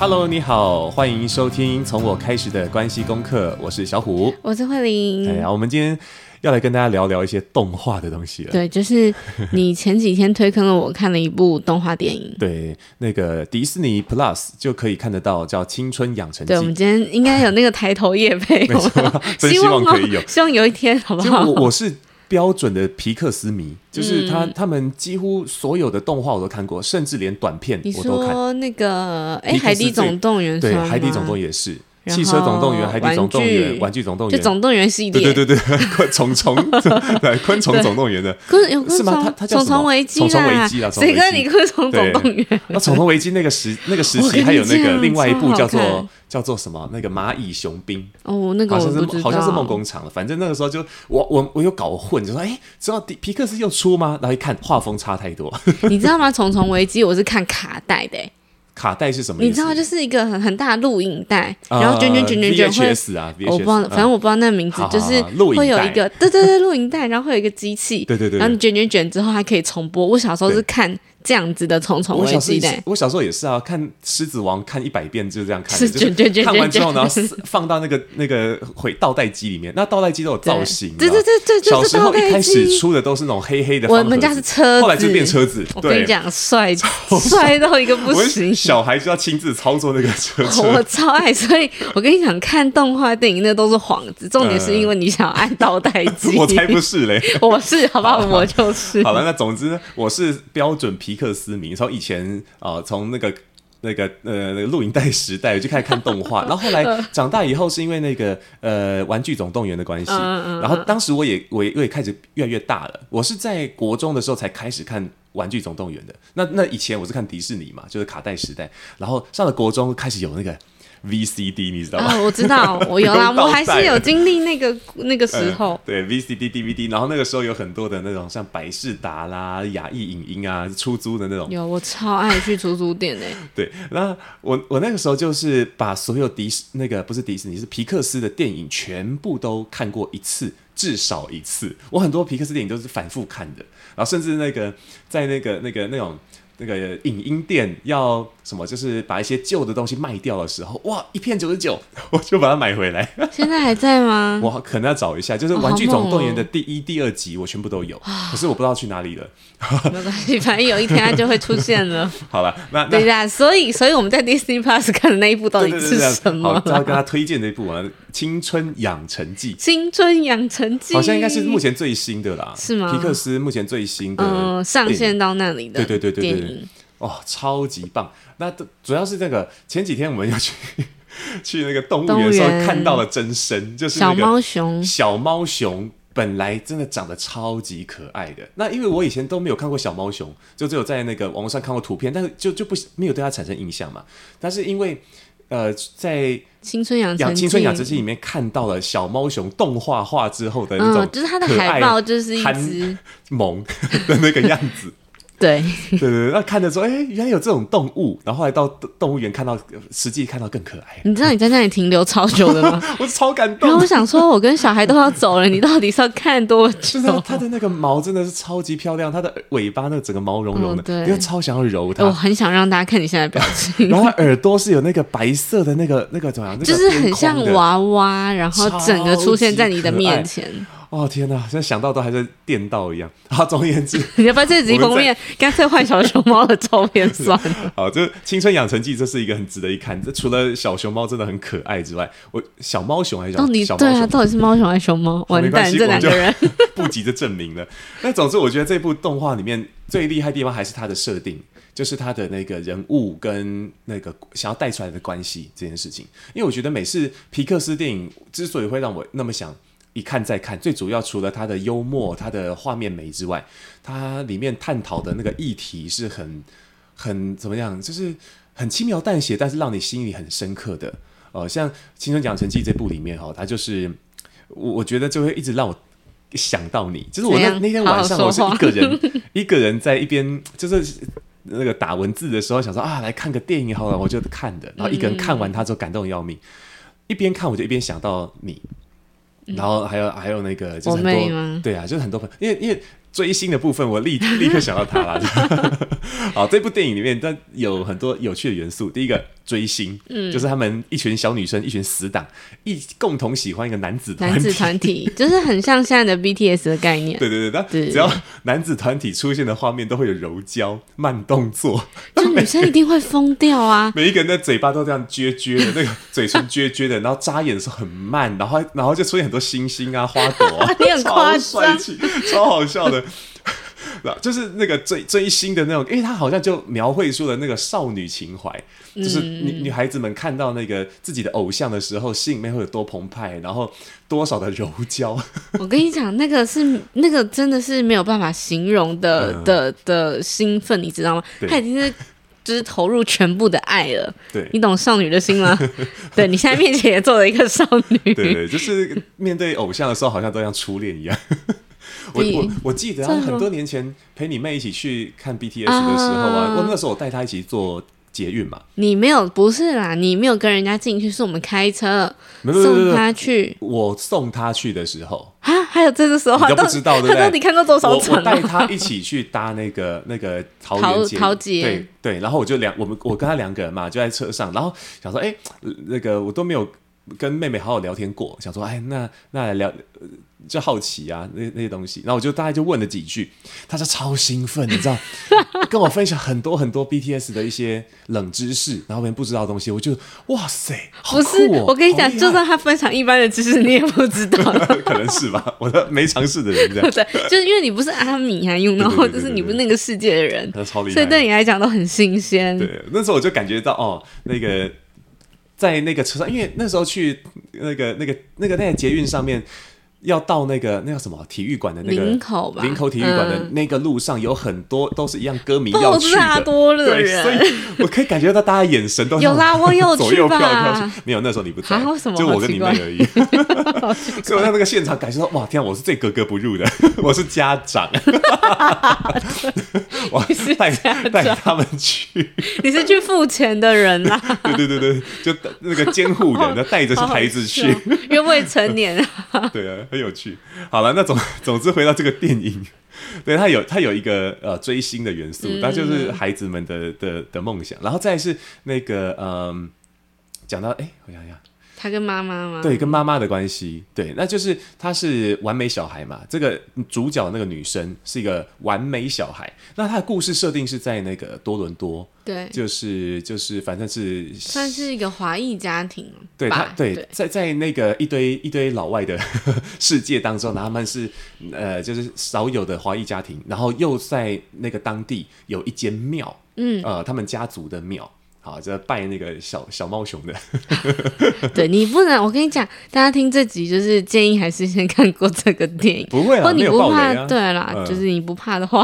Hello，你好，欢迎收听从我开始的关系功课，我是小虎，我是慧玲。哎呀，我们今天要来跟大家聊聊一些动画的东西了。对，就是你前几天推坑了我看了一部动画电影。对，那个迪士尼 Plus 就可以看得到，叫《青春养成记》。对，我们今天应该有那个抬头夜配，没错，真希望可以有，希望有一天，好不好？我我是。标准的皮克斯迷，就是他，他们几乎所有的动画我都看过，甚至连短片我都看。你说那个，哎，《海底总动员》对，《海底总动员》也是，《汽车总动员》、《海底总动员》、《玩具总动员》就总动员系列。对对对对，昆虫虫，对，昆虫总动员的昆。是吗？他他叫什么？虫虫危机啦，谁跟你昆虫总动员？那虫虫危机那个时那个时期还有那个另外一部叫做。叫做什么？那个蚂蚁雄兵哦，那个好像是好像是梦工厂了，反正那个时候就我我我有搞混，就说哎，知道皮克斯又出吗？然后一看画风差太多，你知道吗？虫虫危机我是看卡带的，卡带是什么？你知道就是一个很很大的录影带，然后卷卷卷卷卷会啊，我不知道，反正我不知道那个名字，就是会有一个对对对录影带，然后会有一个机器，对对对，然后你卷卷卷之后还可以重播。我小时候是看。这样子的重重危机的，我小时候也是啊，看《狮子王》看一百遍就这样看，是卷卷卷，看完之后然后放到那个那个回倒带机里面，那倒带机都有造型，对对对对，小时候一开始出的都是那种黑黑的，我们家是车子，后来就变车子。我跟你讲，帅帅。到一个不行，小孩就要亲自操作那个车车，我超爱。所以我跟你讲，看动画电影那都是幌子，重点是因为你想要按倒带机，我才不是嘞，我是好不好？我就是。好了，那总之我是标准皮克斯迷，以前啊，从、呃、那个那个呃那个录影带时代我就开始看动画，然后后来长大以后是因为那个呃玩具总动员的关系，然后当时我也我也我也开始越来越大了，我是在国中的时候才开始看玩具总动员的，那那以前我是看迪士尼嘛，就是卡带时代，然后上了国中开始有那个。VCD 你知道吗？哦，我知道，我有啦，我还是有经历那个 那个时候。嗯、对，VCD、DVD，然后那个时候有很多的那种像百事达啦、雅艺影音啊，出租的那种。有，我超爱去出租店诶。对，那我我那个时候就是把所有迪士那个不是迪士尼是皮克斯的电影全部都看过一次，至少一次。我很多皮克斯电影都是反复看的，然后甚至那个在那个那个那种。那个影音店要什么？就是把一些旧的东西卖掉的时候，哇，一片九十九，我就把它买回来。现在还在吗？我可能要找一下，就是《玩具总动员》的第一、第二集，我全部都有，可是我不知道去哪里了。没关系，反正有一天它就会出现了。好了，那对呀，所以所以我们在 Disney Plus 看的那一部到底是什么？好，要跟他推荐那一部啊，《青春养成记》。青春养成记好像应该是目前最新的啦，是吗？皮克斯目前最新的，嗯，上线到那里的，对对对对对。哦，超级棒！那主要是这个前几天我们要去 去那个动物园的时候看到了真身，就是小猫熊。小猫熊本来真的长得超级可爱的。那因为我以前都没有看过小猫熊，就只有在那个网络上看过图片，但是就就不没有对它产生印象嘛。但是因为呃，在青春养成青春养成记里面看到了小猫熊动画化之后的那种，就是它的海报就是一只萌的那个样子。对 对对，那看的时候，哎，原来有这种动物，然后后来到动物园看到，实际看到更可爱。你知道你在那里停留超久的吗？我超感动。然后我想说，我跟小孩都要走了，你到底是要看多久？它的那个毛真的是超级漂亮，它的尾巴那个整个毛茸茸的，因为超想要揉它。我很想让大家看你现在表情。然后耳朵是有那个白色的那个那个怎么样？就是很像娃娃，然后整个出现在你的面前。哦天哪！现在想到都还是电到一样。好，总而言之，你要不要这集封面干脆换小熊猫的照片算了。好，这《青春养成记》这是一个很值得一看。这除了小熊猫真的很可爱之外，我小猫熊还是小猫熊？对啊，到底是猫熊还是熊猫？完蛋，这两个人 不急着证明了。那总之，我觉得这部动画里面最厉害的地方还是它的设定，就是它的那个人物跟那个想要带出来的关系这件事情。因为我觉得每次皮克斯电影之所以会让我那么想。一看再看，最主要除了它的幽默、它的画面美之外，它里面探讨的那个议题是很很怎么样，就是很轻描淡写，但是让你心里很深刻的。哦、呃，像《青春养成记》这部里面哈，它就是我我觉得就会一直让我想到你。就是我那那天晚上我是一个人，一个人在一边就是那个打文字的时候，想说啊，来看个电影好了，我就看的。然后一个人看完它之后感动要命，嗯、一边看我就一边想到你。然后还有还有那个就是很多对啊，就是很多朋友，因为因为。追星的部分，我立 立刻想到他了。好，这部电影里面，但有很多有趣的元素。第一个，追星，嗯，就是他们一群小女生，一群死党，一共同喜欢一个男子团体，男子团体 就是很像现在的 BTS 的概念。对对对，但只要男子团体出现的画面，都会有柔焦、慢动作，就女生一定会疯掉啊！每一个人的嘴巴都这样撅撅的，那个嘴唇撅撅的，然后眨眼的时候很慢，然后然后就出现很多星星啊、花朵啊，你很夸张，超帅气，超好笑的。就是那个追追星的那种，因为他好像就描绘出了那个少女情怀，嗯、就是女女孩子们看到那个自己的偶像的时候，心里面会有多澎湃，然后多少的柔焦。我跟你讲，那个是那个真的是没有办法形容的、嗯、的的兴奋，你知道吗？他已经是就是投入全部的爱了。对，你懂少女的心吗？对，你现在面前也做了一个少女，对对，就是面对偶像的时候，好像都像初恋一样。我我我记得很多年前陪你妹一起去看 BTS 的时候啊，我那时候我带她一起坐捷运嘛。你没有，不是啦，你没有跟人家进去，是我们开车送她去。我送她去的时候啊，还有这个时候你都不知道对不对？到底看过多少场？我带她一起去搭那个那个桃园桃捷，对对，然后我就两我们我跟她两个人嘛，就在车上，然后想说，哎，那个我都没有跟妹妹好好聊天过，想说，哎，那那来聊。就好奇啊，那那些东西，然后我就大概就问了几句，他就超兴奋，你知道，跟我分享很多很多 BTS 的一些冷知识，然后别人不知道的东西，我就哇塞，好酷哦，不是，我跟你讲，就算他分享一般的知识，你也不知道，可能是吧，我的没尝试的人这样，对，就是因为你不是阿米啊，用，然后就是你不是那个世界的人，他超厉害，所以对你来讲都很新鲜。对，那时候我就感觉到哦，那个在那个车上，因为那时候去那个那个那个那个捷运上面。要到那个那个什么体育馆的那个林口吧，林口体育馆的那个路上有很多都是一样歌迷要去的，多所以我可以感觉到大家眼神都有啦，我有 左右飘飘去，没有那时候你不在，就我跟你妹而已，所以我在那个现场感受到哇天啊，我是最格格不入的，我是家长，我是带带他们去，你是去付钱的人啦，对对对对，就那个监护人，他带着孩子去，因为未成年。啊，对啊。很有趣。好了，那总 总之回到这个电影，对，它有它有一个呃追星的元素，那、嗯、就是孩子们的的的梦想。然后再是那个嗯，讲到哎，我想想。他跟妈妈吗？对，跟妈妈的关系，对，那就是他是完美小孩嘛。这个主角那个女生是一个完美小孩。那他的故事设定是在那个多伦多，对，就是就是反正是算是一个华裔家庭，对他对，对，在在那个一堆一堆老外的世界当中，他们是呃就是少有的华裔家庭，然后又在那个当地有一间庙，嗯，呃，他们家族的庙。好，就拜那个小小猫熊的。对，你不能，我跟你讲，大家听这集就是建议还是先看过这个电影。不会啊，你不怕，啊、对啦，嗯、就是你不怕的话，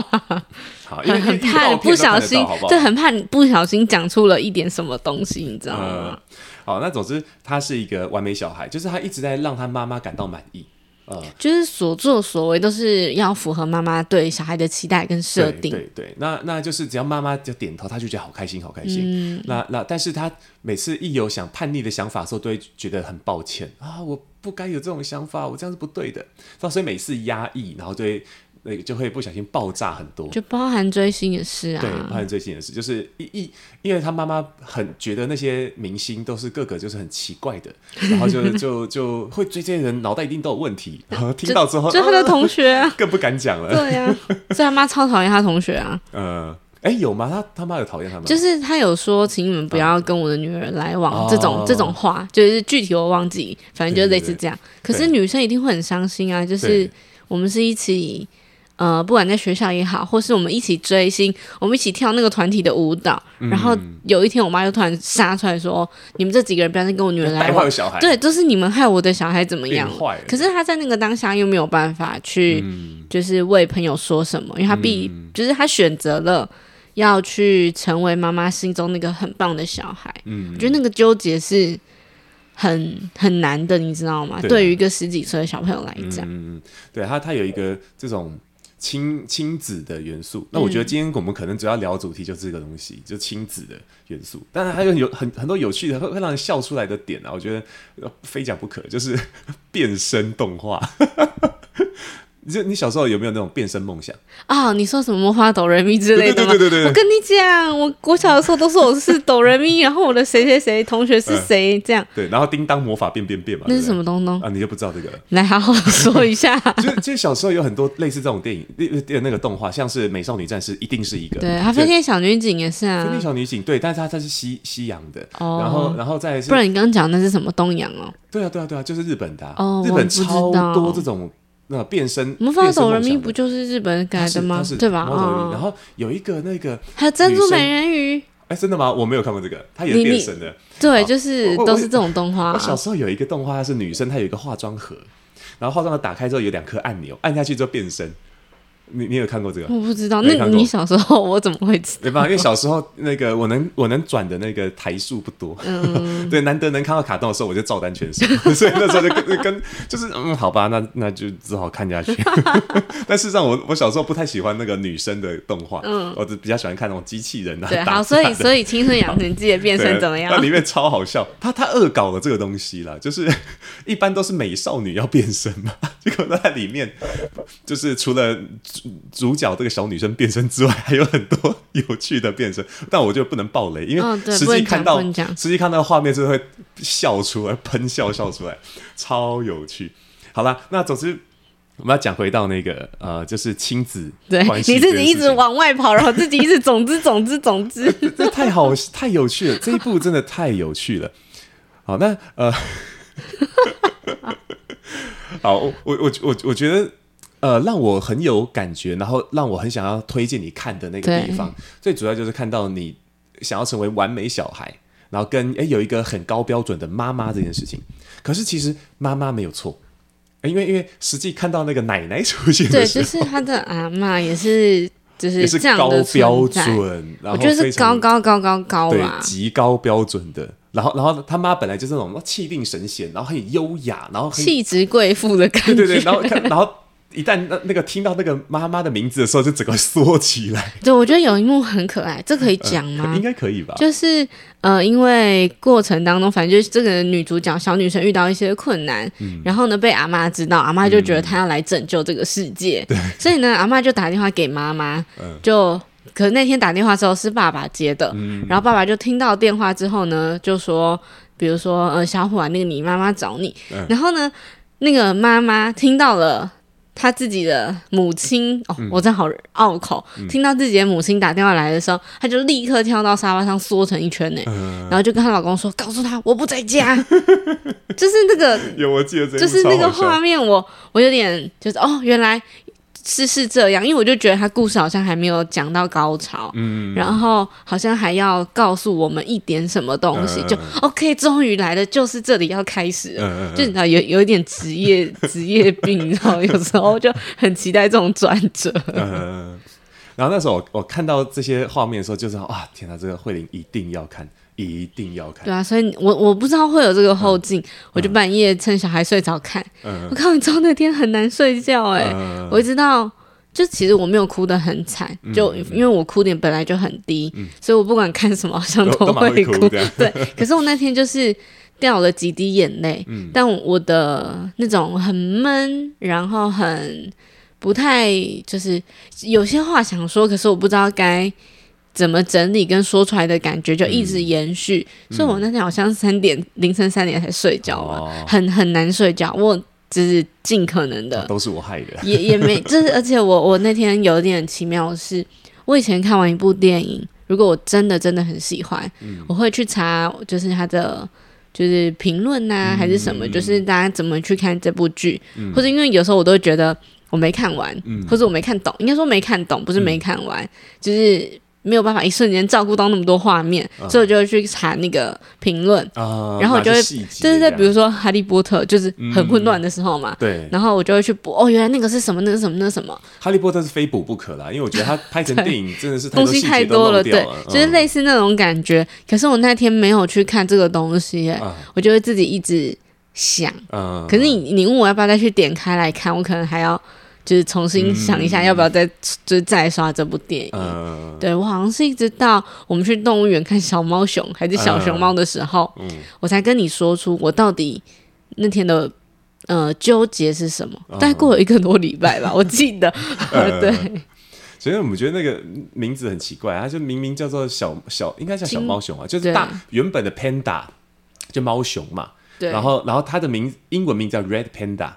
好，很很怕不小心，对，很怕你不小心讲出了一点什么东西，你知道吗？嗯、好，那总之他是一个完美小孩，就是他一直在让他妈妈感到满意。呃，就是所作所为都是要符合妈妈对小孩的期待跟设定。对对，对，那那就是只要妈妈就点头，他就觉得好开心，好开心。嗯，那那但是他每次一有想叛逆的想法的时候，都会觉得很抱歉啊，我不该有这种想法，我这样是不对的。所以每次压抑，然后就会。那个就会不小心爆炸很多，就包含追星也是啊。对，包含追星也是，就是一一，因为他妈妈很觉得那些明星都是个个就是很奇怪的，然后就就就会追这些人脑袋一定都有问题。然后听到之后，就，就他的同学、啊、更不敢讲了。对呀、啊，所以他妈超讨厌他同学啊。呃，哎，有吗？他他妈有讨厌他吗？就是他有说，请你们不要跟我的女儿来往这种、哦、这种话，就是具体我忘记，反正就是类似这样。可是女生一定会很伤心啊，就是我们是一起。呃，不管在学校也好，或是我们一起追星，我们一起跳那个团体的舞蹈，嗯、然后有一天我妈就突然杀出来说：“你们这几个人不要再跟我女儿来往。”对，都、就是你们害我的小孩怎么样？可是她在那个当下又没有办法去，就是为朋友说什么，嗯、因为她必就是她选择了要去成为妈妈心中那个很棒的小孩。嗯，我觉得那个纠结是很很难的，你知道吗？对，对于一个十几岁的小朋友来讲，嗯，对他，他有一个这种。亲亲子的元素，那我觉得今天我们可能主要聊主题就是这个东西，嗯、就亲子的元素。当然还有有很很多有趣的会会让人笑出来的点啊，我觉得非讲不可，就是 变身动画。你你小时候有没有那种变身梦想啊、哦？你说什么魔法哆瑞咪之类的吗？对对对对对，我跟你讲，我我小的时候都说我是哆瑞咪，然后我的谁谁谁同学是谁、嗯、这样。对，然后叮当魔法变变变嘛。那是什么东东啊？你就不知道这个了？来好好说一下。就就小时候有很多类似这种电影那那个动画，像是美少女战士，一定是一个。对，飞天小女警也是啊。飞天小女警对，但是它它是西西洋的。哦。然后然后再是。不然你刚刚讲的是什么东洋哦？对啊对啊对啊，就是日本的、啊。哦。日本超多这种。那变身魔法斗人咪不就是日本改的吗？对吧？然后有一个那个还有珍珠美人鱼，哎，真的吗？我没有看过这个，它也是变身的。对，就是都是这种动画。我小时候有一个动画，它是女生，她有一个化妆盒，然后化妆盒打开之后有两颗按钮，按下去之后变身。你你有看过这个？我不知道。那你小时候我怎么会知道？没办法，因为小时候那个我能我能转的那个台数不多。嗯。对，难得能看到卡通的时候，我就照单全收。所以那时候就跟跟就是嗯，好吧，那那就只好看下去。但事实上，我我小时候不太喜欢那个女生的动画。嗯。我只比较喜欢看那种机器人啊。对，好，所以所以青春养成记的变身怎么样？那里面超好笑，他他恶搞了这个东西啦，就是一般都是美少女要变身嘛，结果在里面就是除了。主角这个小女生变身之外，还有很多有趣的变身，但我就不能爆雷，因为实际看到实际看到画面是会笑出来，喷笑笑出来，超有趣。好了，那总之我们要讲回到那个呃，就是亲子对，你自己一直往外跑，然后自己一直总之总之总之，这，这太好太有趣了，这一部真的太有趣了。好，那呃，好，我我我我觉得。呃，让我很有感觉，然后让我很想要推荐你看的那个地方，最主要就是看到你想要成为完美小孩，然后跟诶有一个很高标准的妈妈这件事情。可是其实妈妈没有错，因为因为实际看到那个奶奶出现的时候，对，就是他的阿妈也是就是也是高标准，然后我觉得是高高高高高对，极高标准的。然后然后他妈本来就是那种气定神闲，然后很优雅，然后气质贵妇的感觉，对对对，然后看然后。一旦那那个听到那个妈妈的名字的时候，就整个缩起来。对，我觉得有一幕很可爱，这可以讲吗？呃、应该可以吧。就是呃，因为过程当中，反正就是这个女主角小女生遇到一些困难，嗯、然后呢被阿妈知道，阿妈就觉得她要来拯救这个世界，所以呢阿妈就打电话给妈妈，嗯、就可是那天打电话之后是爸爸接的，嗯、然后爸爸就听到电话之后呢，就说，比如说呃小虎啊，那个你妈妈找你，嗯、然后呢那个妈妈听到了。他自己的母亲哦，我真好拗口。嗯、听到自己的母亲打电话来的时候，他就立刻跳到沙发上缩成一圈呢，嗯、然后就跟她老公说：“告诉他我不在家。”就是那个有我记得，就是那个画面我，我我有点就是哦，原来。是是这样，因为我就觉得他故事好像还没有讲到高潮，嗯，然后好像还要告诉我们一点什么东西，嗯、就 OK，终于来了，就是这里要开始了，嗯、就你知道有有一点职业职业病，然后有时候就很期待这种转折。嗯，然后那时候我我看到这些画面的时候，就是啊，天哪，这个慧玲一定要看。一定要看。对啊，所以我我不知道会有这个后劲，嗯、我就半夜趁小孩睡着看。嗯、我看完之后那天很难睡觉哎、欸，嗯、我一直到就其实我没有哭得很惨，嗯、就因为我哭点本来就很低，嗯、所以我不管看什么好像都会哭。对，可是我那天就是掉了几滴眼泪，嗯、但我的那种很闷，然后很不太就是有些话想说，可是我不知道该。怎么整理跟说出来的感觉就一直延续，嗯、所以我那天好像三点、嗯、凌晨三点才睡觉嘛，哦、很很难睡觉。我只是尽可能的，都是我害的，也也没，就是而且我我那天有点奇妙的是，我以前看完一部电影，如果我真的真的很喜欢，嗯、我会去查就是他的就是评论呐、啊，还是什么，嗯、就是大家怎么去看这部剧，嗯、或者因为有时候我都会觉得我没看完，嗯、或者我没看懂，应该说没看懂，不是没看完，嗯、就是。没有办法一瞬间照顾到那么多画面，嗯、所以我就会去查那个评论，嗯、然后我就会，就是在，比如说《哈利波特》就是很混乱的时候嘛，嗯、对，然后我就会去补，哦，原来那个是什么，那个什么，那个什么，《哈利波特》是非补不可啦，因为我觉得它拍成电影真的是 东西太多了，对，就是类似那种感觉。嗯、可是我那天没有去看这个东西，嗯、我就会自己一直想，嗯，可是你你问我要不要再去点开来看，我可能还要。就是重新想一下，要不要再、嗯、就是再刷这部电影？嗯、对我好像是一直到我们去动物园看小猫熊还是小熊猫的时候，嗯、我才跟你说出我到底那天的呃纠结是什么。大概过了一个多礼拜吧，我记得。嗯、对，所以我们觉得那个名字很奇怪，它就明明叫做小小，应该叫小猫熊啊，就是大原本的 panda 就猫熊嘛。对。然后，然后它的名英文名叫 Red Panda。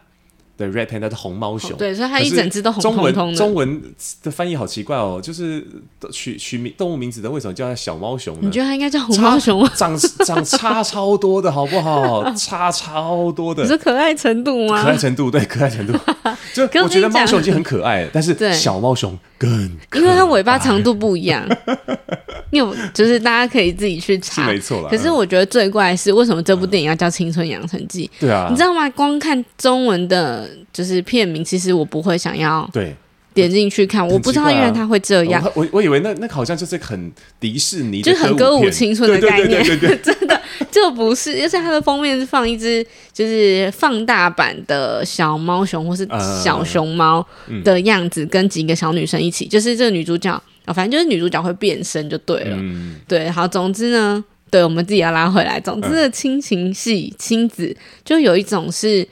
对，Red Panda 是红猫熊，对，所以它一整只都红彤彤的。中文的翻译好奇怪哦，就是取取名动物名字的，为什么叫它小猫熊呢？你觉得它应该叫红猫熊吗？长长差超多的，好不好？差超多的。是可爱程度吗？可爱程度，对，可爱程度。就我觉得猫熊已经很可爱了，但是小猫熊更可爱，因为它尾巴长度不一样。你有，就是大家可以自己去查，没错。可是我觉得最怪的是，为什么这部电影要叫《青春养成记》？对啊，你知道吗？光看中文的，就是片名，其实我不会想要对点进去看。我不知道，原来他会这样。我我以为那那好像就是很迪士尼，就是很歌舞青春的概念。对对，真的就不是，而且它的封面是放一只就是放大版的小猫熊或是小熊猫的样子，跟几个小女生一起，就是这个女主角。反正就是女主角会变身就对了，嗯、对，好，总之呢，对我们自己要拉回来。总之的亲情戏、亲、嗯、子，就有一种是，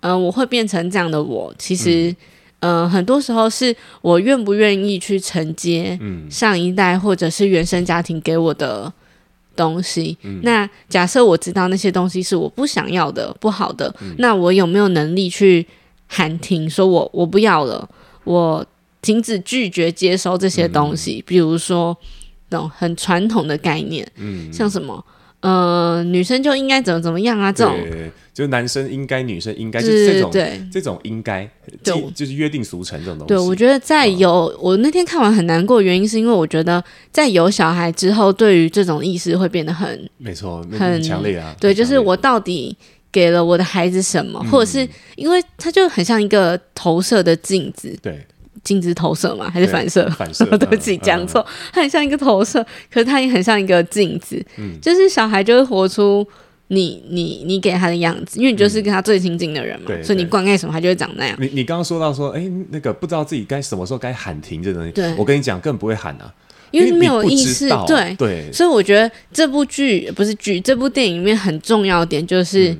嗯、呃，我会变成这样的我，其实，嗯、呃，很多时候是我愿不愿意去承接上一代或者是原生家庭给我的东西。嗯、那假设我知道那些东西是我不想要的、不好的，嗯、那我有没有能力去喊停，说我我不要了，我。停止拒绝接收这些东西，嗯、比如说那种很传统的概念，嗯，像什么呃，女生就应该怎么怎么样啊，这种就男生应该，女生应该，就是这种对这种应该，就就是约定俗成这种东西。对，我觉得在有、哦、我那天看完很难过，原因是因为我觉得在有小孩之后，对于这种意识会变得很没错，很强烈啊。对，就是我到底给了我的孩子什么，嗯、或者是因为他就很像一个投射的镜子，对。镜子投射吗？还是反射？反射，对不起，讲错。它很像一个投射，可是它也很像一个镜子。嗯，就是小孩就会活出你、你、你给他的样子，因为你就是跟他最亲近的人嘛。所以你灌溉什么，他就会长那样。你你刚刚说到说，哎，那个不知道自己该什么时候该喊停这东西。对，我跟你讲，根本不会喊啊，因为没有意识。对对，所以我觉得这部剧不是剧，这部电影里面很重要的点就是。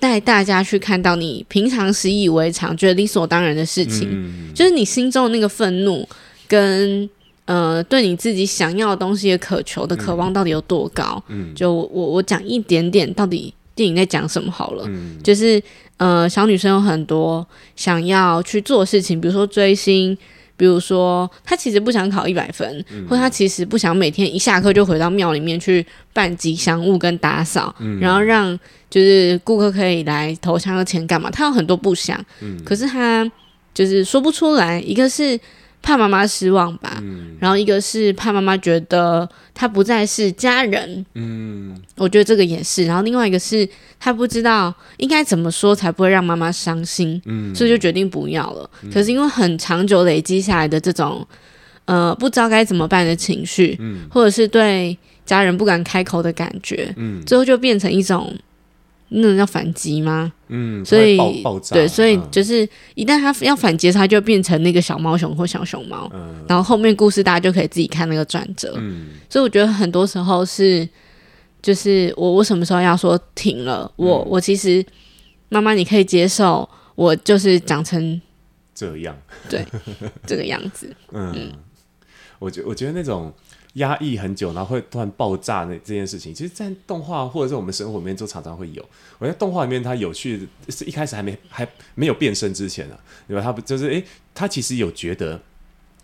带大家去看到你平常习以为常、觉得理所当然的事情，嗯、就是你心中的那个愤怒跟呃对你自己想要的东西的渴求的渴望到底有多高？嗯、就我我讲一点点，到底电影在讲什么好了？嗯、就是呃小女生有很多想要去做事情，比如说追星。比如说，他其实不想考一百分，嗯、或他其实不想每天一下课就回到庙里面去办吉祥物跟打扫，嗯、然后让就是顾客可以来投香的钱干嘛？他有很多不想，嗯、可是他就是说不出来。一个是。怕妈妈失望吧，嗯、然后一个是怕妈妈觉得他不再是家人，嗯，我觉得这个也是。然后另外一个是他不知道应该怎么说才不会让妈妈伤心，嗯，所以就决定不要了。嗯、可是因为很长久累积下来的这种，呃，不知道该怎么办的情绪，嗯，或者是对家人不敢开口的感觉，嗯，最后就变成一种。那种叫反击吗？嗯，所以对，所以就是一旦他要反击，他就变成那个小猫熊或小熊猫。嗯，然后后面故事大家就可以自己看那个转折。嗯，所以我觉得很多时候是，就是我我什么时候要说停了？我我其实妈妈，你可以接受我就是长成这样，对，这个样子。嗯，我觉我觉得那种。压抑很久，然后会突然爆炸那这件事情，其实，在动画或者是我们生活里面就常常会有。我觉得动画里面它有趣是一开始还没还没有变身之前啊，对吧？他不就是诶，他其实有觉得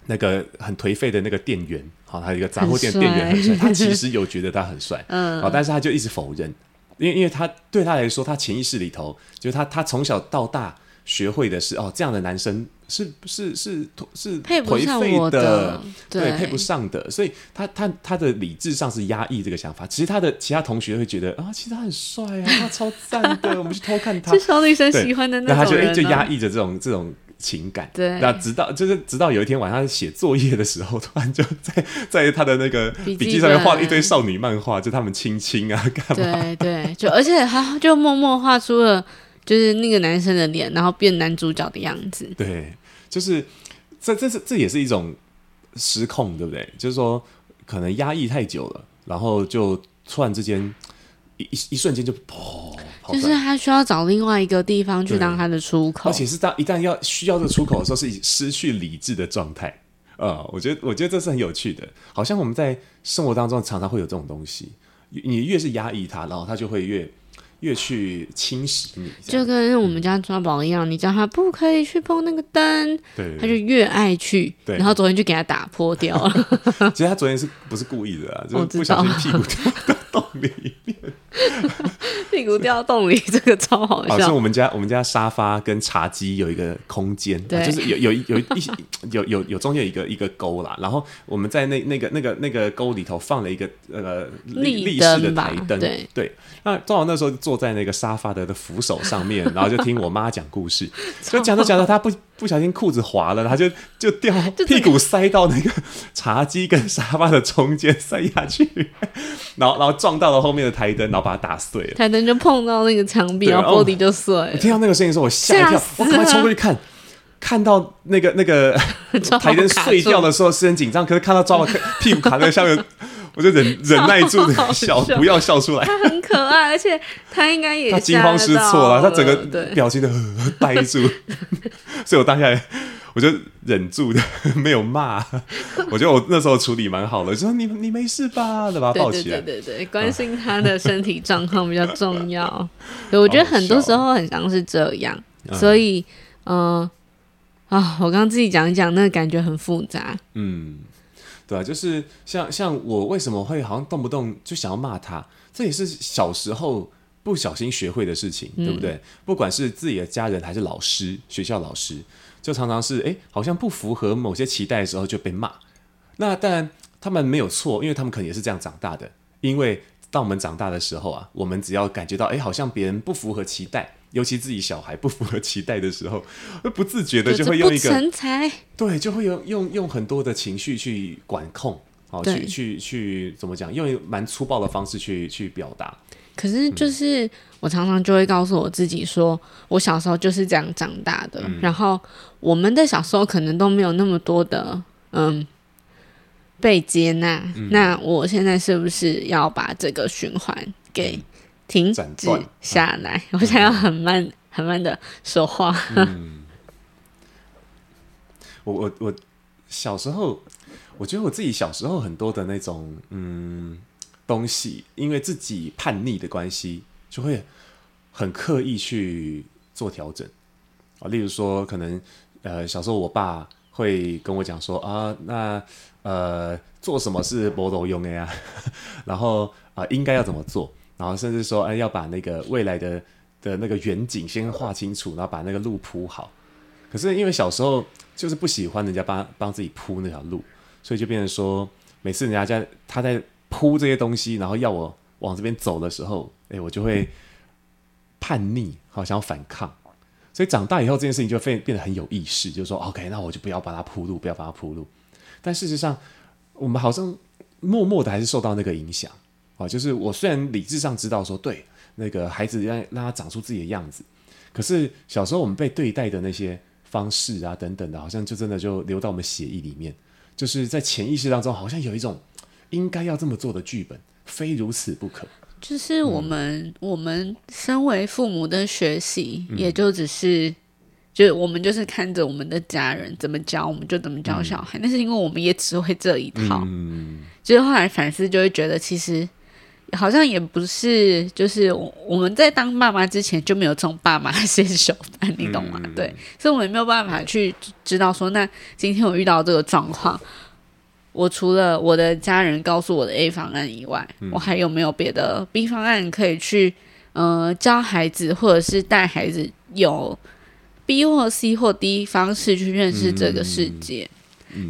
那个很颓废的那个店员，好，他一个杂货店店员很帅，他其实有觉得他很帅，嗯，好，但是他就一直否认，因为因为他对他来说，他潜意识里头就是他他从小到大学会的是哦，这样的男生是是是是配不上我的，对，对配不上的，所以他他他的理智上是压抑这个想法。其实他的其他同学会觉得啊，其实他很帅啊，他超赞的，我们去偷看他，是小女生喜欢的那种人，那他就哎就压抑着这种这种。情感对，那直到就是直到有一天晚上写作业的时候，突然就在在他的那个笔记上面画了一堆少女漫画，就他们亲亲啊，干嘛？对对，就而且他就默默画出了就是那个男生的脸，然后变男主角的样子。对，就是这这是这也是一种失控，对不对？就是说可能压抑太久了，然后就突然之间一一一瞬间就砰。就是他需要找另外一个地方去当他的出口，而且是当一旦要需要这个出口的时候，是失去理智的状态。呃，我觉得我觉得这是很有趣的，好像我们在生活当中常常会有这种东西，你越是压抑它，然后它就会越越去侵蚀你。就跟我们家抓宝一样，你叫他不可以去碰那个灯，对，他就越爱去。对，然后昨天就给他打破掉了。其实他昨天是不是故意的啊？就是不小心屁股掉到洞里面。屁股掉洞里，这个超好笑。好像我们家我们家沙发跟茶几有一个空间，对，就是有有有一有有有中间有一个一个沟啦。然后我们在那那个那个那个沟里头放了一个呃立立式的台灯，对对。那正好那时候坐在那个沙发的的扶手上面，然后就听我妈讲故事，就讲着讲着，她不不小心裤子滑了，她就就掉屁股塞到那个茶几跟沙发的中间塞下去，然后 然后撞到了后面的台灯，然后把它打碎了。台灯就碰到那个墙壁，然后玻璃就碎了。我听到那个声音的时候，我吓一跳，我赶快冲过去看，看到那个 那个台灯碎掉的时候是很紧张，可是看到抓宝屁股卡在下面，我就忍忍耐住笑，不要笑出来。他很可爱，而且他应该也他惊慌失措了，他整个表情都 呆住，所以我当下。我就忍住的，没有骂。我觉得我那时候处理蛮好的，就说你你没事吧，就把他抱起来。对对对对，关心他的身体状况比较重要。对，我觉得很多时候很像是这样，所以，嗯、呃，啊，我刚刚自己讲一讲，那个感觉很复杂。嗯，对啊，就是像像我为什么会好像动不动就想要骂他，这也是小时候不小心学会的事情，对不对？嗯、不管是自己的家人还是老师，学校老师。就常常是哎，好像不符合某些期待的时候就被骂。那当然他们没有错，因为他们可能也是这样长大的。因为当我们长大的时候啊，我们只要感觉到哎，好像别人不符合期待，尤其自己小孩不符合期待的时候，不自觉的就会用一个成才对，就会用用用很多的情绪去管控，好去去去怎么讲？用蛮粗暴的方式去去表达。可是，就是我常常就会告诉我自己说，我小时候就是这样长大的。嗯、然后，我们的小时候可能都没有那么多的嗯被接纳。嗯、那我现在是不是要把这个循环给停止下来？嗯、我想要很慢、很慢的说话。嗯、我我我小时候，我觉得我自己小时候很多的那种嗯。东西，因为自己叛逆的关系，就会很刻意去做调整啊。例如说，可能呃小时候我爸会跟我讲说啊，那呃做什么是没路用的呀？然后啊、呃、应该要怎么做？然后甚至说，哎、要把那个未来的的那个远景先画清楚，然后把那个路铺好。可是因为小时候就是不喜欢人家帮帮自己铺那条路，所以就变成说，每次人家在他在。铺这些东西，然后要我往这边走的时候，哎，我就会叛逆，好想要反抗。所以长大以后，这件事情就变变得很有意识，就说，OK，那我就不要帮他铺路，不要帮他铺路。但事实上，我们好像默默的还是受到那个影响啊。就是我虽然理智上知道说，对那个孩子让让他长出自己的样子，可是小时候我们被对待的那些方式啊等等的，好像就真的就流到我们血液里面，就是在潜意识当中，好像有一种。应该要这么做的剧本，非如此不可。就是我们，嗯、我们身为父母的学习，嗯、也就只是，就我们就是看着我们的家人怎么教，我们就怎么教小孩。那、嗯、是因为我们也只会这一套。嗯，就是后来反思，就会觉得其实好像也不是，就是我们在当爸妈之前就没有这种爸妈先手段，你懂吗？嗯、对，所以我们没有办法去知道说，那今天我遇到这个状况。我除了我的家人告诉我的 A 方案以外，嗯、我还有没有别的 B 方案可以去呃教孩子或者是带孩子有 B 或 C 或 D 方式去认识这个世界。嗯，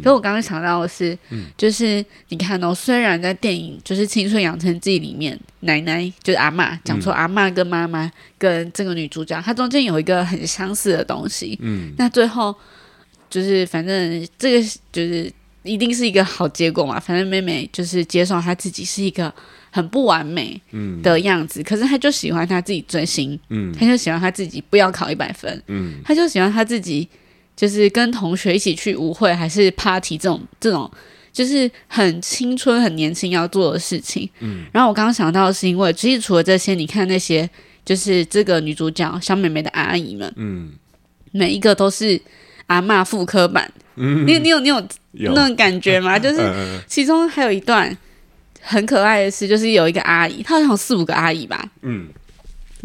可我刚刚想到的是，嗯、就是你看哦，虽然在电影就是《青春养成记》里面，奶奶就是阿嬷，讲说阿嬷跟妈妈跟这个女主角，她中间有一个很相似的东西。嗯，那最后就是反正这个就是一定是一个好结果嘛。反正妹妹就是接受她自己是一个很不完美的样子，嗯、可是她就喜欢她自己追星，嗯，她就喜欢她自己不要考一百分，嗯，她就喜欢她自己。就是跟同学一起去舞会还是 party 这种这种，就是很青春很年轻要做的事情。嗯，然后我刚刚想到的是，因为其实除了这些，你看那些就是这个女主角小美眉的阿姨们，嗯，每一个都是阿嬷妇科版。嗯，你你有你有那种感觉吗？就是其中还有一段很可爱的事，就是有一个阿姨，她好像有四五个阿姨吧。嗯。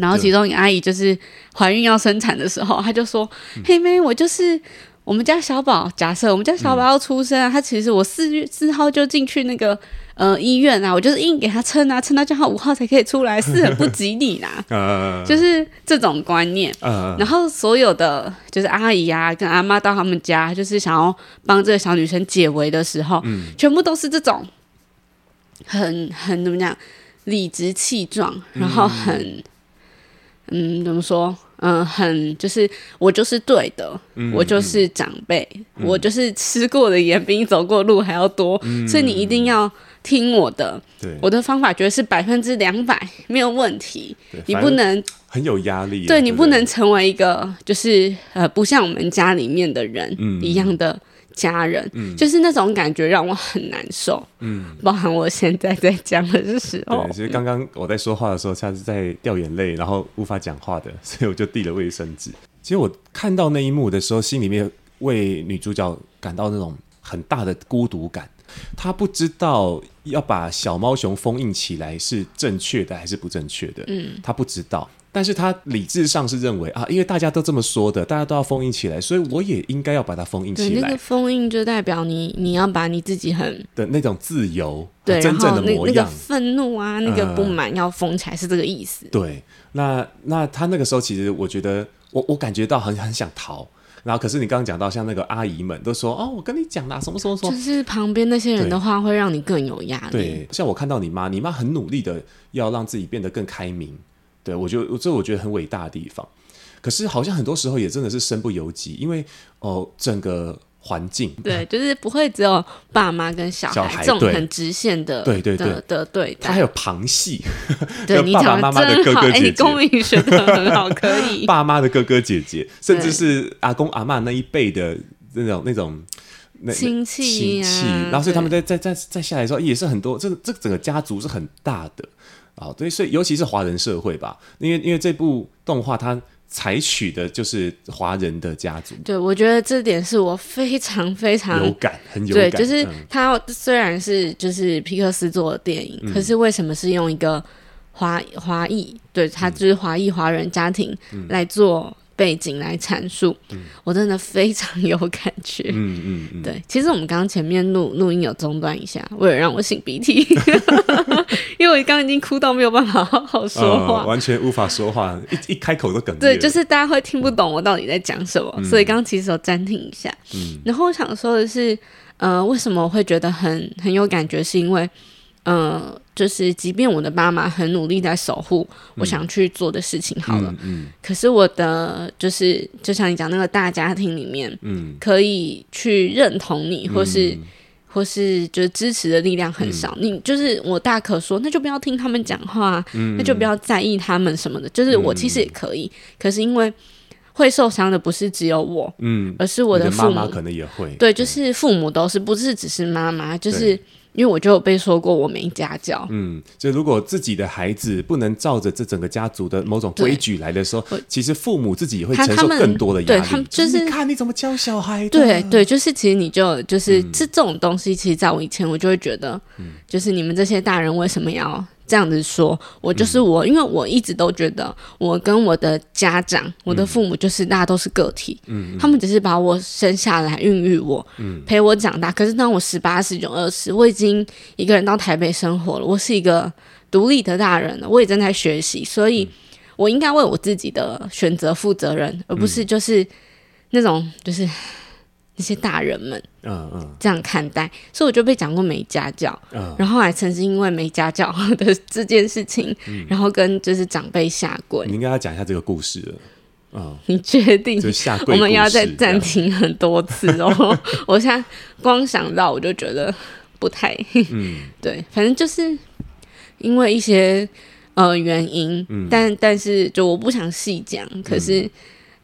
然后其中一个阿姨就是怀孕要生产的时候，她就说：“嘿妹，我就是我们家小宝。假设我们家小宝要出生啊，他其实我四月四号就进去那个呃医院啊，我就是硬给他撑啊，撑到叫他五号才可以出来，是很不吉利啦。就是这种观念。然后所有的就是阿姨啊跟阿妈到他们家，就是想要帮这个小女生解围的时候，全部都是这种很很怎么讲理直气壮，然后很。”嗯，怎么说？嗯、呃，很就是我就是对的，嗯、我就是长辈，嗯、我就是吃过的盐比你走过路还要多，嗯、所以你一定要听我的。对，我的方法绝对是百分之两百没有问题。你不能很有压力，对，你不能成为一个就是呃不像我们家里面的人一样的。嗯家人，嗯，就是那种感觉让我很难受，嗯，包含我现在在讲的时候，对，其实刚刚我在说话的时候，他是在掉眼泪，然后无法讲话的，所以我就递了卫生纸。其实我看到那一幕的时候，心里面为女主角感到那种很大的孤独感。她不知道要把小猫熊封印起来是正确的还是不正确的，嗯，她不知道。但是他理智上是认为啊，因为大家都这么说的，大家都要封印起来，所以我也应该要把它封印起来。对，那个封印就代表你，你要把你自己很的那种自由，对，真正的模样，那，那个愤怒啊，那个不满要封起来，是这个意思。嗯、对，那那他那个时候其实我觉得，我我感觉到很很想逃，然后可是你刚刚讲到，像那个阿姨们都说哦，我跟你讲啦，什么什么什么，就是旁边那些人的话会让你更有压力。对，像我看到你妈，你妈很努力的要让自己变得更开明。对，我就这我觉得很伟大的地方，可是好像很多时候也真的是身不由己，因为哦，整个环境对，就是不会只有爸妈跟小孩，这种很直线的，对对对的，的对，他还有旁系，对你爸爸妈妈的哥哥姐姐，你公民学的很好，可以 爸妈的哥哥姐姐，甚至是阿公阿妈那一辈的那种那种亲戚亲戚，然后所以他们在在在在下来的时候也是很多，这个这个整个家族是很大的。哦，对，所以尤其是华人社会吧，因为因为这部动画它采取的就是华人的家族。对，我觉得这点是我非常非常有感，很有感。对，就是它虽然是就是皮克斯做的电影，嗯、可是为什么是用一个华华裔？对，他就是华裔华人家庭来做。嗯背景来阐述，嗯、我真的非常 有感觉。嗯嗯，嗯嗯对，其实我们刚刚前面录录音有中断一下，为了让我擤鼻涕 因为我刚刚已经哭到没有办法好好说话，呃、完全无法说话，一一开口都哽咽。对，就是大家会听不懂我到底在讲什么，嗯、所以刚刚其实有暂停一下。嗯，然后我想说的是，呃，为什么我会觉得很很有感觉，是因为。嗯、呃，就是即便我的妈妈很努力在守护我想去做的事情，好了，嗯，嗯。嗯，可是我的就是就像你讲那个大家庭里面，嗯，可以去认同你，或是、嗯、或是就是支持的力量很少。嗯、你就是我大可说，那就不要听他们讲话，嗯、那就不要在意他们什么的。就是我其实也可以，嗯、可是因为会受伤的不是只有我，嗯，而是我的父母妈妈可能也会，对，就是父母都是，不是只是妈妈，就是。因为我就有被说过我没家教，嗯，就如果自己的孩子不能照着这整个家族的某种规矩来的时候，其实父母自己也会承受更多的压力。对，他们就是看你怎么教小孩。对对，就是其实你就就是这这种东西，其实在我以前我就会觉得，就是你们这些大人为什么要？这样子说，我就是我，嗯、因为我一直都觉得，我跟我的家长、嗯、我的父母，就是大家都是个体，嗯，他们只是把我生下来，孕育我，嗯，陪我长大。可是当我十八、十九、二十，我已经一个人到台北生活了，我是一个独立的大人了，我也正在学习，所以我应该为我自己的选择负责任，而不是就是那种就是那些大人们，嗯嗯，这样看待。所以我就被讲过没家教，嗯，然后还曾经因为没家教的这件事情，嗯、然后跟就是长辈下跪。你应该要讲一下这个故事了。嗯，你确定？就下跪，我们要再暂停很多次哦。我现在光想到我就觉得不太，嗯，对，反正就是因为一些呃原因，嗯、但但是就我不想细讲。可是、嗯、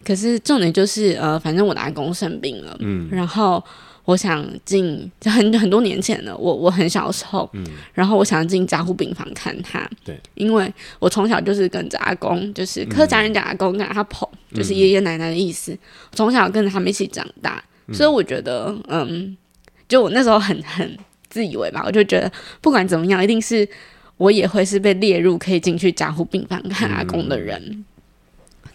可是重点就是呃，反正我的阿公生病了，嗯，然后。我想进很很多年前了，我我很小的时候，嗯，然后我想进加护病房看他，对，因为我从小就是跟着阿公，就是客家人家阿公跟他捧，嗯、就是爷爷奶奶的意思，从、嗯、小跟着他们一起长大，嗯、所以我觉得，嗯，就我那时候很很自以为吧，我就觉得不管怎么样，一定是我也会是被列入可以进去加护病房看阿公的人，嗯、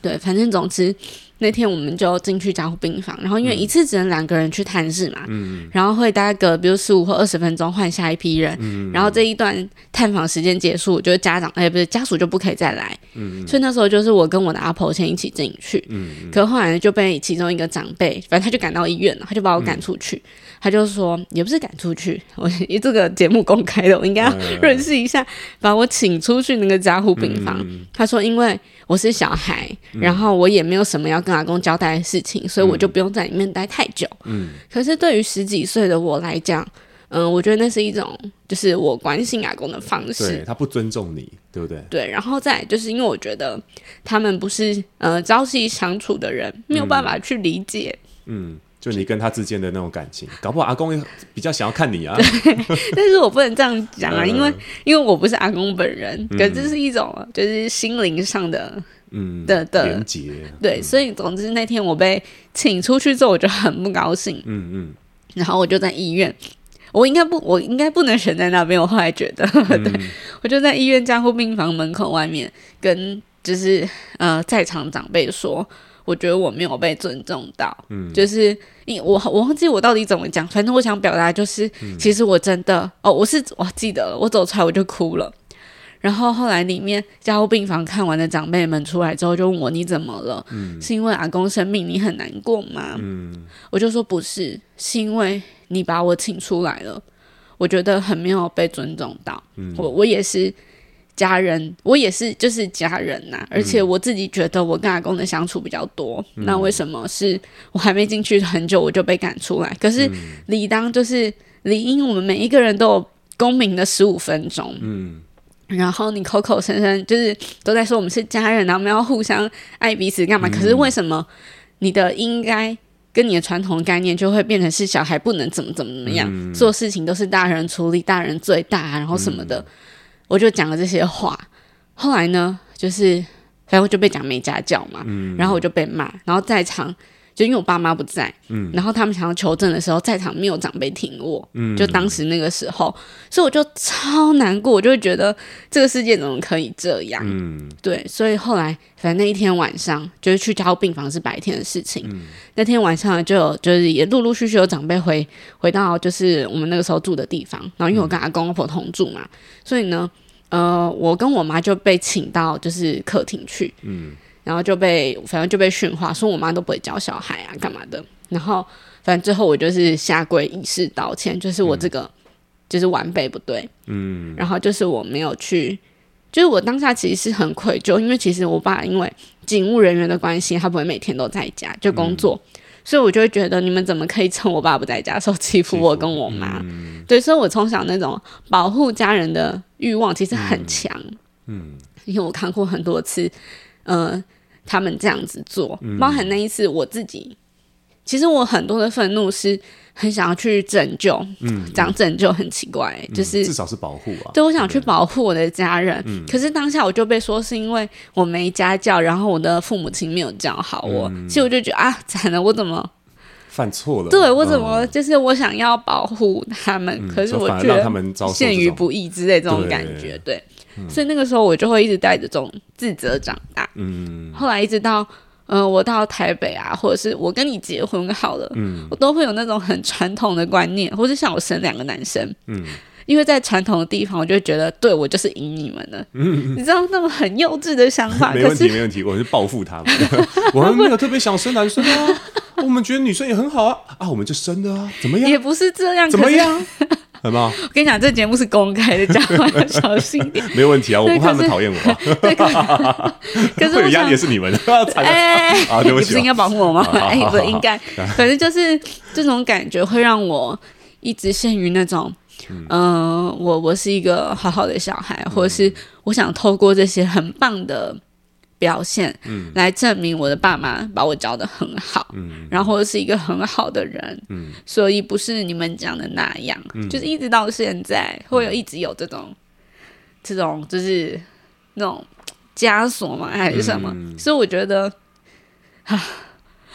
对，反正总之。那天我们就进去加护病房，然后因为一次只能两个人去探视嘛，嗯、然后会大概隔比如十五或二十分钟换下一批人，嗯、然后这一段探访时间结束，就是家长哎不是家属就不可以再来，嗯、所以那时候就是我跟我的阿婆先一起进去，嗯、可后来就被其中一个长辈，反正他就赶到医院了，他就把我赶出去，嗯、他就说也不是赶出去，我这个节目公开的，我应该要认识一下，把我请出去那个加护病房，嗯、他说因为。我是小孩，然后我也没有什么要跟阿公交代的事情，嗯、所以我就不用在里面待太久。嗯，可是对于十几岁的我来讲，嗯、呃，我觉得那是一种就是我关心阿公的方式。对，他不尊重你，对不对？对，然后再就是因为我觉得他们不是呃朝夕相处的人，没有办法去理解。嗯。嗯就你跟他之间的那种感情，搞不好阿公也比较想要看你啊。但是我不能这样讲啊，因为因为我不是阿公本人，可这是一种就是心灵上的嗯的的连接。对，所以总之那天我被请出去之后，我就很不高兴。嗯嗯。然后我就在医院，我应该不，我应该不能选在那边。我后来觉得，对，我就在医院加护病房门口外面，跟就是呃在场长辈说。我觉得我没有被尊重到，嗯，就是因我我忘记我到底怎么讲，反正我想表达就是，嗯、其实我真的哦，我是我记得了，我走出来我就哭了，然后后来里面加护病房看完的长辈们出来之后就问我，你怎么了？嗯，是因为阿公生病你很难过吗？嗯，我就说不是，是因为你把我请出来了，我觉得很没有被尊重到，嗯，我我也是。家人，我也是，就是家人呐、啊。而且我自己觉得，我跟阿公的相处比较多。嗯、那为什么是我还没进去很久，我就被赶出来？可是理当就是理应，我们每一个人都有公民的十五分钟。嗯。然后你口口声声就是都在说我们是家人，然后我们要互相爱彼此，干嘛？嗯、可是为什么你的应该跟你的传统概念就会变成是小孩不能怎么怎么怎么样，嗯、做事情都是大人处理，大人最大，然后什么的。嗯我就讲了这些话，后来呢，就是反正我就被讲没家教嘛，嗯、然后我就被骂，然后在场就因为我爸妈不在，嗯、然后他们想要求证的时候，在场没有长辈挺我，嗯、就当时那个时候，所以我就超难过，我就会觉得这个世界怎么可以这样？嗯、对，所以后来反正那一天晚上就是去加护病房是白天的事情，嗯、那天晚上就有就是也陆陆续续有长辈回回到就是我们那个时候住的地方，然后因为我跟阿公阿婆同住嘛，所以呢。呃，我跟我妈就被请到就是客厅去，嗯，然后就被反正就被训话，说我妈都不会教小孩啊，干嘛的。然后反正最后我就是下跪以示道歉，就是我这个、嗯、就是晚辈不对，嗯，然后就是我没有去，就是我当下其实是很愧疚，因为其实我爸因为警务人员的关系，他不会每天都在家就工作。嗯所以，我就会觉得你们怎么可以趁我爸不在家的时候欺负我跟我妈？嗯、对，所以我从小那种保护家人的欲望其实很强。嗯，因为我看过很多次，呃，他们这样子做，嗯、包含那一次我自己，其实我很多的愤怒是。很想要去拯救，嗯，讲拯救很奇怪，嗯、就是至少是保护啊。对，我想去保护我的家人，嗯、可是当下我就被说是因为我没家教，然后我的父母亲没有教好我，嗯、其实我就觉得啊，惨了，我怎么犯错了？对，我怎么就是我想要保护他们，嗯、可是我觉得陷于不义之类这种感觉，对嗯、所以那个时候我就会一直带着这种自责长大，嗯，后来一直到。嗯、呃，我到台北啊，或者是我跟你结婚好了，嗯，我都会有那种很传统的观念，或者像我生两个男生，嗯，因为在传统的地方，我就会觉得对我就是赢你们了。嗯，你知道那种很幼稚的想法，没问题，没问题，我是报复他们。我们没有特别想生男生啊，我们觉得女生也很好啊啊，我们就生的啊，怎么样？也不是这样，怎么样？很棒。我跟你讲，这节目是公开的，讲话要小心点。没问题啊，我不怕他们讨厌我。对，可是会有压力的是你们。哎，你不是应该保护我吗？哎，不应该。反正就是这种感觉会让我一直陷于那种，嗯，我我是一个好好的小孩，或者是我想透过这些很棒的。表现，嗯，来证明我的爸妈把我教的很好，嗯，然后是一个很好的人，嗯，所以不是你们讲的那样，嗯，就是一直到现在，会有一直有这种，嗯，这种就是那种枷锁嘛，还是什么？嗯，所以我觉得，啊，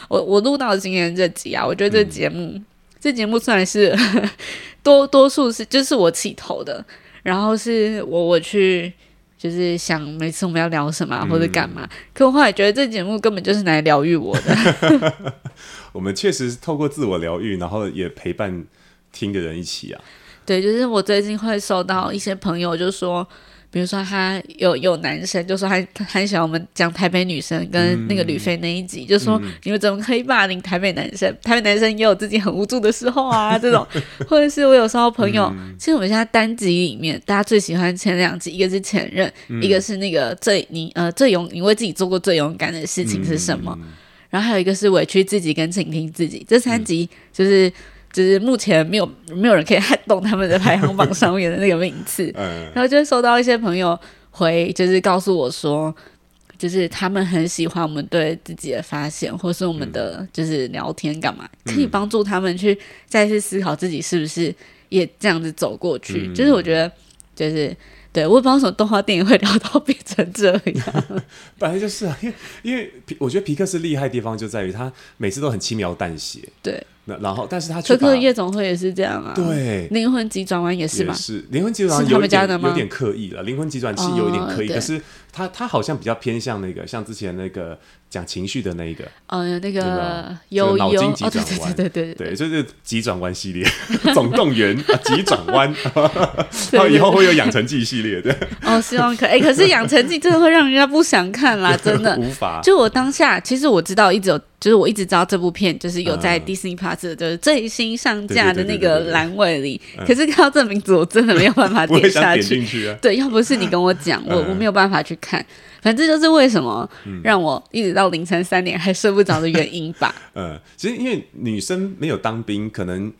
我我录到今天这集啊，我觉得这节目，嗯，这节目算是 多多数是就是我起头的，然后是我我去。就是想每次我们要聊什么、啊、或者干嘛，嗯、可我后来觉得这节目根本就是来疗愈我的。我们确实是透过自我疗愈，然后也陪伴听的人一起啊。对，就是我最近会收到一些朋友就说。比如说，他有有男生就说他很喜欢我们讲台北女生跟那个吕飞那一集，嗯、就说你们怎么可以霸凌台北男生？台北男生也有自己很无助的时候啊，这种，或者是我有时候朋友，嗯、其实我们现在单集里面大家最喜欢前两集，一个是前任，嗯、一个是那个最你呃最勇，你为自己做过最勇敢的事情是什么？嗯、然后还有一个是委屈自己跟倾听自己，这三集就是。就是目前没有没有人可以撼动他们的排行榜上面的那个名次，然后就会收到一些朋友回，就是告诉我说，就是他们很喜欢我们对自己的发现，或是我们的就是聊天干嘛，可以帮助他们去再次思考自己是不是也这样子走过去。就是我觉得，就是对，我也不知道什么动画电影会聊到变成这样，本来就是啊，因为因为我觉得皮克斯厉害的地方就在于他每次都很轻描淡写，对。然后，但是他可可夜总会也是这样啊。对，灵魂急转弯也是嘛？是灵魂急转弯有点有点刻意了，灵魂急转器有一点刻意，可是他他好像比较偏向那个，像之前那个讲情绪的那一个，呃，那个有脑筋急转弯，对对对对，就是急转弯系列，总动员急转弯，然后以后会有养成记系列的。哦，希望可哎，可是养成记真的会让人家不想看啦，真的无法。就我当下，其实我知道一直有。就是我一直知道这部片就是有在 Disney Plus 就是最新上架的那个栏位里，可是看到这名字我真的没有办法 点下去。去啊、对，要不是你跟我讲，我我没有办法去看。反正就是为什么让我一直到凌晨三点还睡不着的原因吧。嗯，其实因为女生没有当兵，可能。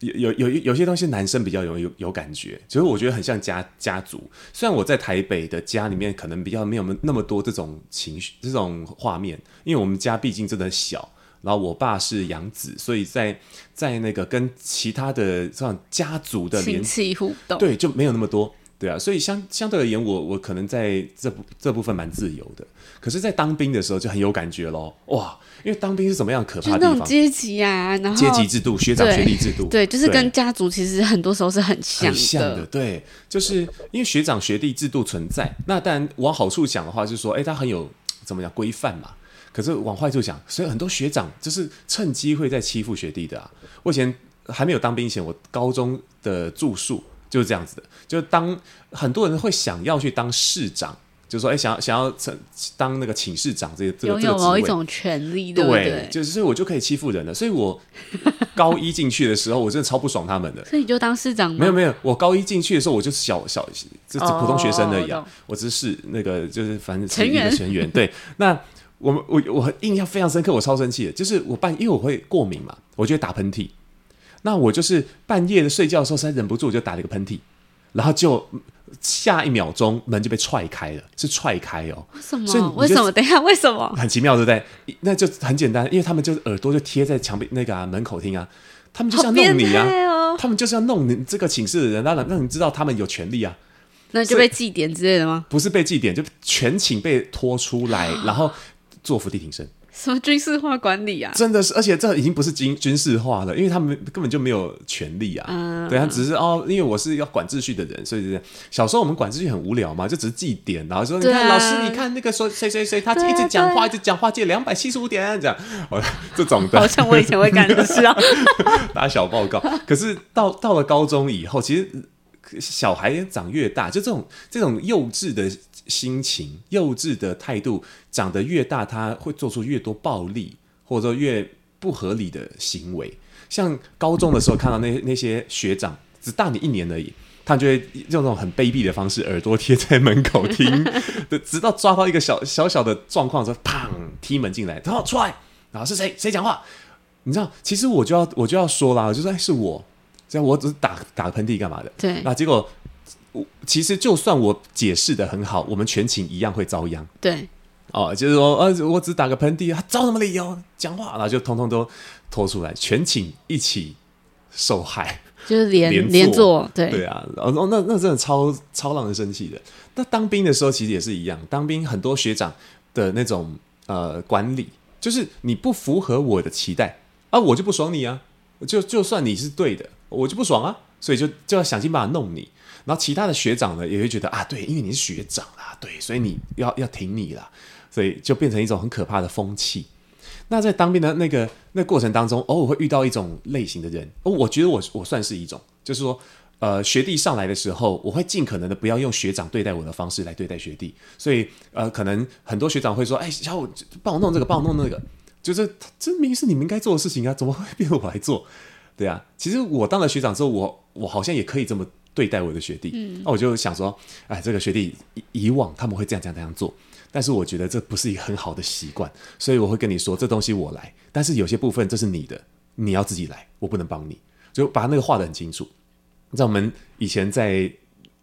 有有有有些东西男生比较有有有感觉，其实我觉得很像家家族。虽然我在台北的家里面可能比较没有那么多这种情绪、这种画面，因为我们家毕竟真的小。然后我爸是养子，所以在在那个跟其他的这种家族的亲戚互动，对，就没有那么多。对啊，所以相相对而言，我我可能在这部这部分蛮自由的。可是，在当兵的时候就很有感觉喽，哇！因为当兵是什么样可怕的地方？那种阶级啊，然后阶级制度、学长学弟制度，对，就是跟家族其实很多时候是很像的。很像的，对，就是因为学长学弟制度存在。那当然往好处讲的话，就是说，哎，他很有怎么讲规范嘛。可是往坏处讲，所以很多学长就是趁机会在欺负学弟的啊。我以前还没有当兵前，我高中的住宿。就是这样子的，就是当很多人会想要去当市长，就是说，哎，想要想要成当那个寝室长，这个这个这个职位，有某一种权利，对不对？对，就是所以我就可以欺负人了。所以我 高一进去的时候，我真的超不爽他们的。所以你就当室长吗？没有没有，我高一进去的时候，我就是小小，这是普通学生而已啊。我只是那个就是反正成员成员。对，那我们我我印象非常深刻，我超生气的，就是我半因为我会过敏嘛，我就会打喷嚏。那我就是半夜的睡觉的时候，实在忍不住，我就打了一个喷嚏，然后就下一秒钟门就被踹开了，是踹开哦。为什么？所以为什么？等一下，为什么？很奇妙，对不对？那就很简单，因为他们就耳朵就贴在墙壁那个、啊、门口听啊，他们就是要弄你啊，哦、他们就是要弄你这个寝室的人，让让你知道他们有权利啊。那就被记点之类的吗？不是被记点，就全寝被拖出来，然后做伏地挺身。什么军事化管理啊？真的是，而且这已经不是军军事化了，因为他们根本就没有权利啊。嗯，对，他只是哦，因为我是要管秩序的人，所以就是小时候我们管秩序很无聊嘛，就只是记点，然后说、啊、你看老师，你看那个说谁谁谁，他一直讲话，一直讲话，借两百七十五点这样，哦，这种的，好像我以前会干的事啊，打小报告。可是到到了高中以后，其实小孩长越大，就这种这种幼稚的心情、幼稚的态度，长得越大，他会做出越多暴力或者说越不合理的行为。像高中的时候看到那那些学长只大你一年而已，他就会用那种很卑鄙的方式，耳朵贴在门口听，直到抓到一个小小小的状况之后，砰踢门进来，然后出来，然后是谁谁讲话？你知道，其实我就要我就要说啦，就说、哎是我。这样我只是打打个喷嚏干嘛的？对，那结果我其实就算我解释的很好，我们全寝一样会遭殃。对，哦，就是说，呃，我只打个喷嚏，他找什么理由讲话？然后就通通都拖出来，全寝一起受害，就是连连坐，对对啊，然后那那真的超超让人生气的。那当兵的时候其实也是一样，当兵很多学长的那种呃管理，就是你不符合我的期待啊，我就不爽你啊，就就算你是对的。我就不爽啊，所以就就要想尽办法弄你。然后其他的学长呢，也会觉得啊，对，因为你是学长啦，对，所以你要要挺你啦，所以就变成一种很可怕的风气。那在当兵的那个那过程当中，偶尔会遇到一种类型的人，哦，我觉得我我算是一种，就是说，呃，学弟上来的时候，我会尽可能的不要用学长对待我的方式来对待学弟。所以，呃，可能很多学长会说，哎，小五帮我弄这个，帮我弄那个，就是这明明是你们应该做的事情啊，怎么会变我来做？对啊，其实我当了学长之后，我我好像也可以这么对待我的学弟。嗯，那我就想说，哎，这个学弟以以往他们会这样这样这样做，但是我觉得这不是一个很好的习惯，所以我会跟你说，这东西我来，但是有些部分这是你的，你要自己来，我不能帮你，就把那个画的很清楚。在我们以前在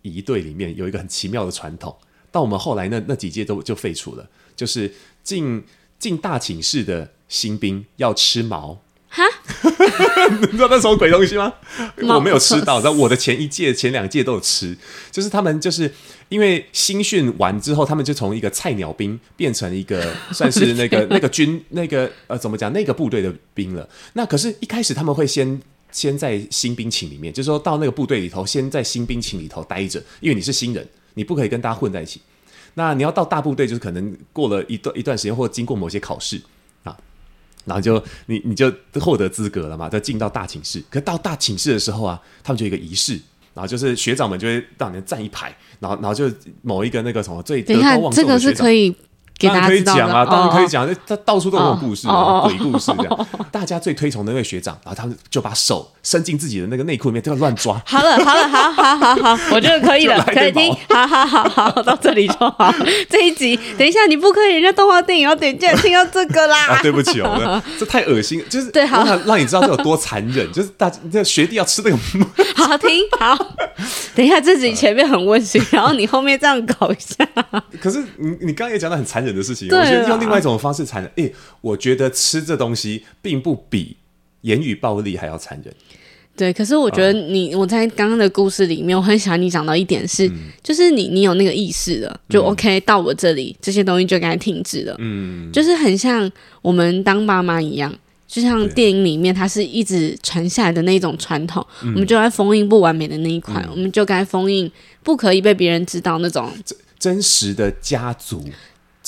仪队里面有一个很奇妙的传统，到我们后来那那几届都就废除了，就是进进大寝室的新兵要吃毛。哈，你知道那什么鬼东西吗？我没有吃到，但我的前一届、前两届都有吃。就是他们就是因为新训完之后，他们就从一个菜鸟兵变成一个 算是那个 那个军那个呃怎么讲那个部队的兵了。那可是，一开始他们会先先在新兵寝里面，就是说到那个部队里头，先在新兵寝里头待着，因为你是新人，你不可以跟大家混在一起。那你要到大部队，就是可能过了一段一段时间，或经过某些考试。然后就你你就获得资格了嘛，再进到大寝室。可到大寝室的时候啊，他们就有一个仪式，然后就是学长们就会让你站一排，然后然后就某一个那个什么最德高当然可以讲啊，当然可以讲，他到处都有故事，鬼故事这样。大家最推崇的那位学长，然后他们就把手伸进自己的那个内裤里面，就要乱抓。好了，好了，好好好好，我觉得可以了，可以听。好好好好，到这里就好。这一集，等一下你不可以，人家动画电影要点进来听到这个啦。啊，对不起哦，这太恶心，就是对，好，让你知道这有多残忍，就是大这学弟要吃那个。好听，好。等一下，自己前面很温馨，然后你后面这样搞一下。可是你你刚刚也讲的很残忍。的事情，我觉得用另外一种方式残忍。哎、欸，我觉得吃这东西并不比言语暴力还要残忍。对，可是我觉得你、嗯、我在刚刚的故事里面，我很喜欢你讲到一点是，嗯、就是你你有那个意识了，就 OK、嗯、到我这里，这些东西就该停止了。嗯，就是很像我们当爸妈一样，就像电影里面它是一直传下来的那种传统，嗯、我们就该封印不完美的那一块，嗯、我们就该封印不可以被别人知道那种真真实的家族。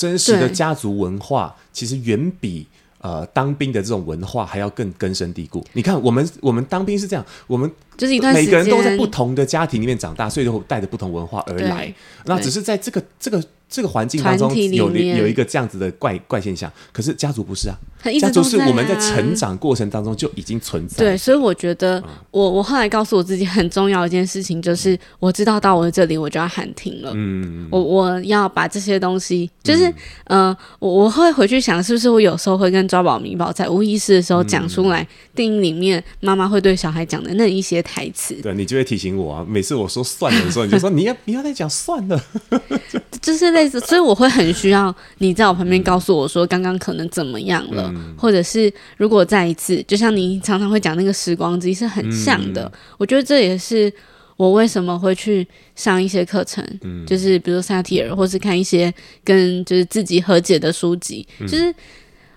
真实的家族文化其实远比呃当兵的这种文化还要更根深蒂固。你看，我们我们当兵是这样，我们就是一段每个人都在不同的家庭里面长大，所以都带着不同文化而来。那只是在这个这个这个环境当中有有一个这样子的怪怪现象。可是家族不是啊。家族是我们在成长过程当中就已经存在。对，所以我觉得我我后来告诉我自己很重要的一件事情就是，我知道到我这里我就要喊停了。嗯，我我要把这些东西，就是嗯，我我会回去想，是不是我有时候会跟抓宝米宝在无意识的时候讲出来，电影里面妈妈会对小孩讲的那一些台词。对，你就会提醒我啊，每次我说算了的时候，你就说你要不要再讲算了，就是类似，所以我会很需要你在我旁边告诉我说，刚刚可能怎么样了。或者是如果再一次，就像你常常会讲那个时光机是很像的，嗯、我觉得这也是我为什么会去上一些课程，嗯、就是比如说萨提尔，或是看一些跟就是自己和解的书籍，嗯、就是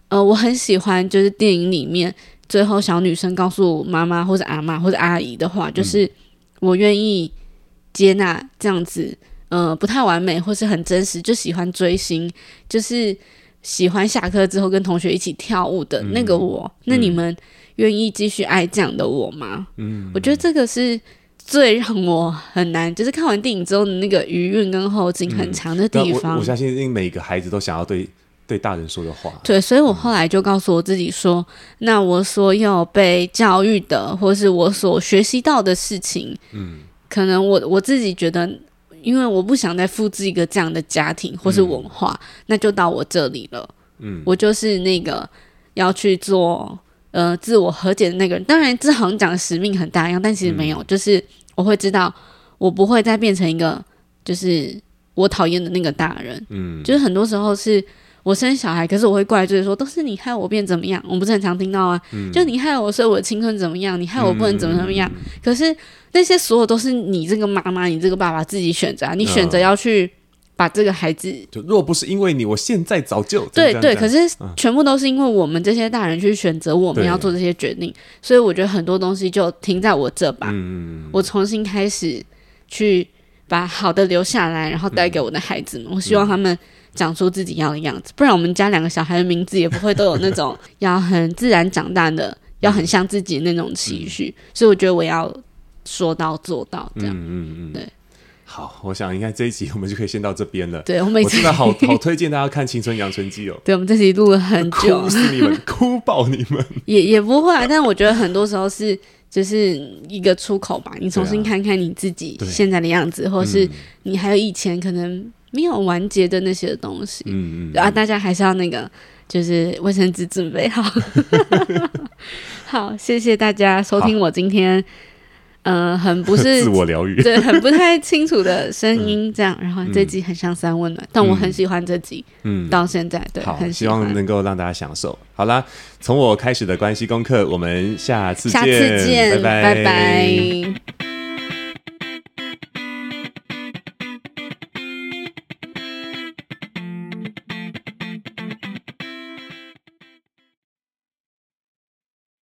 呃，我很喜欢就是电影里面最后小女生告诉妈妈或者阿妈或者阿姨的话，就是我愿意接纳这样子，呃，不太完美或是很真实，就喜欢追星，就是。喜欢下课之后跟同学一起跳舞的那个我，嗯、那你们愿意继续爱这样的我吗？嗯，我觉得这个是最让我很难，就是看完电影之后的那个余韵跟后劲很长的地方。嗯、我，我相信，因为每个孩子都想要对对大人说的话。对，所以我后来就告诉我自己说，嗯、那我所有被教育的，或是我所学习到的事情，嗯，可能我我自己觉得，因为我不想再复制一个这样的家庭或是文化，嗯、那就到我这里了。嗯，我就是那个要去做。呃，自我和解的那个人，当然这好像讲的使命很大一样，但其实没有，嗯、就是我会知道，我不会再变成一个就是我讨厌的那个大人。嗯，就是很多时候是我生小孩，可是我会怪罪说都是你害我变怎么样，我不是很常听到啊，嗯、就你害我，所以我的青春怎么样，你害我不能怎么怎么样。嗯、可是那些所有都是你这个妈妈，你这个爸爸自己选择、啊，你选择要去。把这个孩子，就若不是因为你，我现在早就对对。可是全部都是因为我们这些大人去选择我们要做这些决定，所以我觉得很多东西就停在我这吧。嗯、我重新开始去把好的留下来，然后带给我的孩子们。嗯、我希望他们长出自己要的样子，不然我们家两个小孩的名字也不会都有那种要很自然长大的，要很像自己的那种期许。嗯、所以我觉得我要说到做到，这样。嗯嗯嗯，对。好，我想应该这一集我们就可以先到这边了。对，我每次我真的好好推荐大家看《青春养成记》哦。对，我们这集录了很久，哭死你们，哭爆你们。也也不会啊，但是我觉得很多时候是就是一个出口吧。你重新看看你自己现在的样子，啊、或是你还有以前可能没有完结的那些东西。嗯嗯。啊，大家还是要那个，就是卫生纸准备好。好，谢谢大家收听我今天。呃，很不是 自我疗愈，对，很不太清楚的声音，这样。然后这集很像三温暖，嗯、但我很喜欢这集，嗯，到现在对，很希望能够让大家享受。好啦，从我开始的关系功课，我们下次见，下次见，拜拜。拜拜。